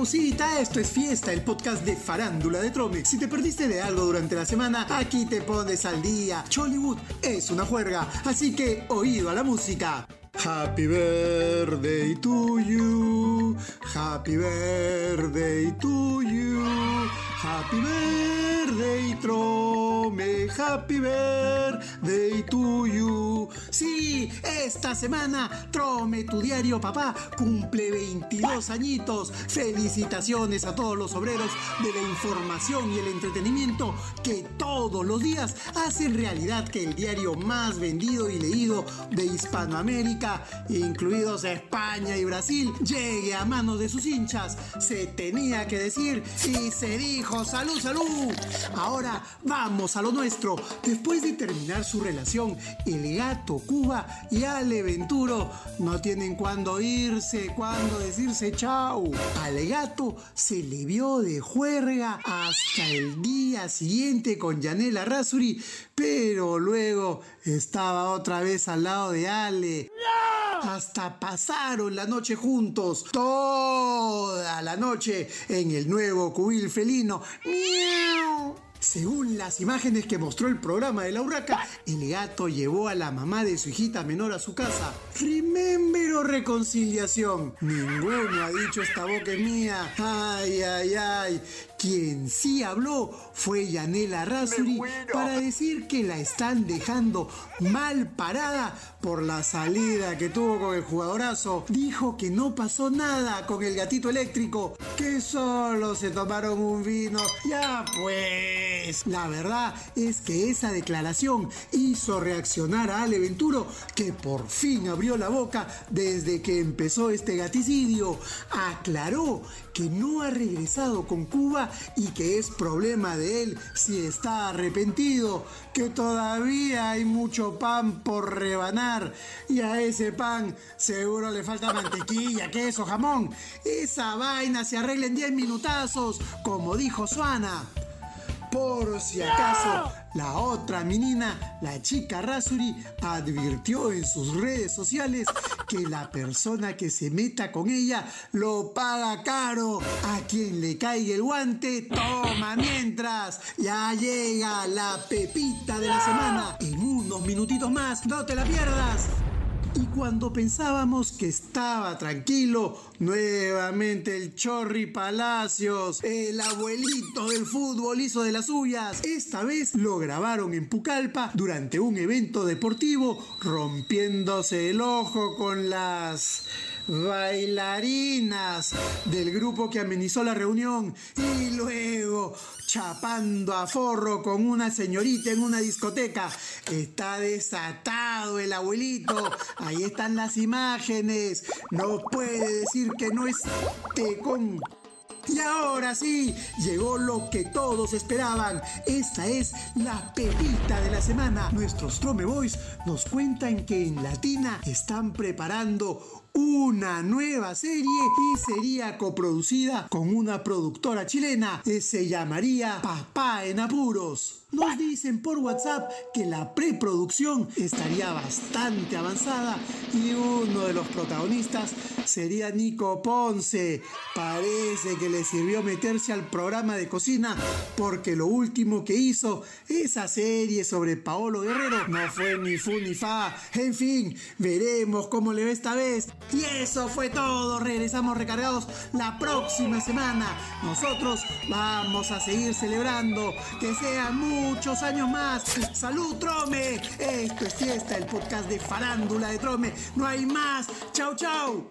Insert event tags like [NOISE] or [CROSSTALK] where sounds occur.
causita, esto es fiesta, el podcast de farándula de Trome. Si te perdiste de algo durante la semana, aquí te pones al día. Chollywood es una juerga, así que oído a la música. Happy birthday to you, happy birthday to you, happy birthday Trome, happy birthday to you. Sí, esta semana Trome, tu diario papá, cumple 22 añitos. Felicitaciones a todos los obreros de la información y el entretenimiento que todos los días hacen realidad que el diario más vendido y leído de Hispanoamérica, incluidos España y Brasil, llegue a manos de sus hinchas. Se tenía que decir y se dijo salud, salud. Ahora vamos a lo nuestro. Después de terminar su relación, el gato Cuba y Ale Venturo no tienen cuándo irse, cuándo decirse chau. Al gato se le vio de juerga hasta el día siguiente con Yanela Rasuri, pero luego estaba otra vez al lado de Ale. Hasta pasaron la noche juntos, toda la noche en el nuevo cubil felino. ¡Miau! Según las imágenes que mostró el programa de la Urraca, el gato llevó a la mamá de su hijita menor a su casa. Remember o reconciliación. Ninguno ha dicho esta boca mía. Ay, ay, ay. Quien sí habló fue Yanela Rasuri para decir que la están dejando mal parada por la salida que tuvo con el jugadorazo. Dijo que no pasó nada con el gatito eléctrico, que solo se tomaron un vino. Ya pues, la verdad es que esa declaración hizo reaccionar a Ale Venturo, que por fin abrió la boca desde que empezó este gaticidio. Aclaró que no ha regresado con Cuba y que es problema de él si está arrepentido, que todavía hay mucho pan por rebanar y a ese pan seguro le falta [LAUGHS] mantequilla, queso, jamón. Esa vaina se arregla en 10 minutazos, como dijo Suana. Por si acaso, la otra menina, la chica Rasuri, advirtió en sus redes sociales que la persona que se meta con ella lo paga caro. A quien le caiga el guante, toma mientras. Ya llega la pepita de la semana. En unos minutitos más, no te la pierdas. Y cuando pensábamos que estaba tranquilo, nuevamente el Chorri Palacios, el abuelito del fútbol hizo de las suyas. Esta vez lo grabaron en Pucallpa durante un evento deportivo, rompiéndose el ojo con las bailarinas del grupo que amenizó la reunión y luego chapando a forro con una señorita en una discoteca. Está desatado el abuelito. Ahí están las imágenes. No puede decir que no es tecón. Y ahora sí, llegó lo que todos esperaban. Esta es la pepita de la semana. Nuestros Trome Boys nos cuentan que en Latina están preparando una nueva serie y sería coproducida con una productora chilena. Se llamaría Papá en Apuros. Nos dicen por WhatsApp que la preproducción estaría bastante avanzada y uno de los protagonistas sería Nico Ponce. Parece que le sirvió meterse al programa de cocina porque lo último que hizo, esa serie sobre Paolo Guerrero, no fue ni fu ni fa. En fin, veremos cómo le ve esta vez. Y eso fue todo. Regresamos recargados la próxima semana. Nosotros vamos a seguir celebrando que sean muchos años más. ¡Salud, Trome! Esto es fiesta, el podcast de farándula de Trome. No hay más. ¡Chau, chau!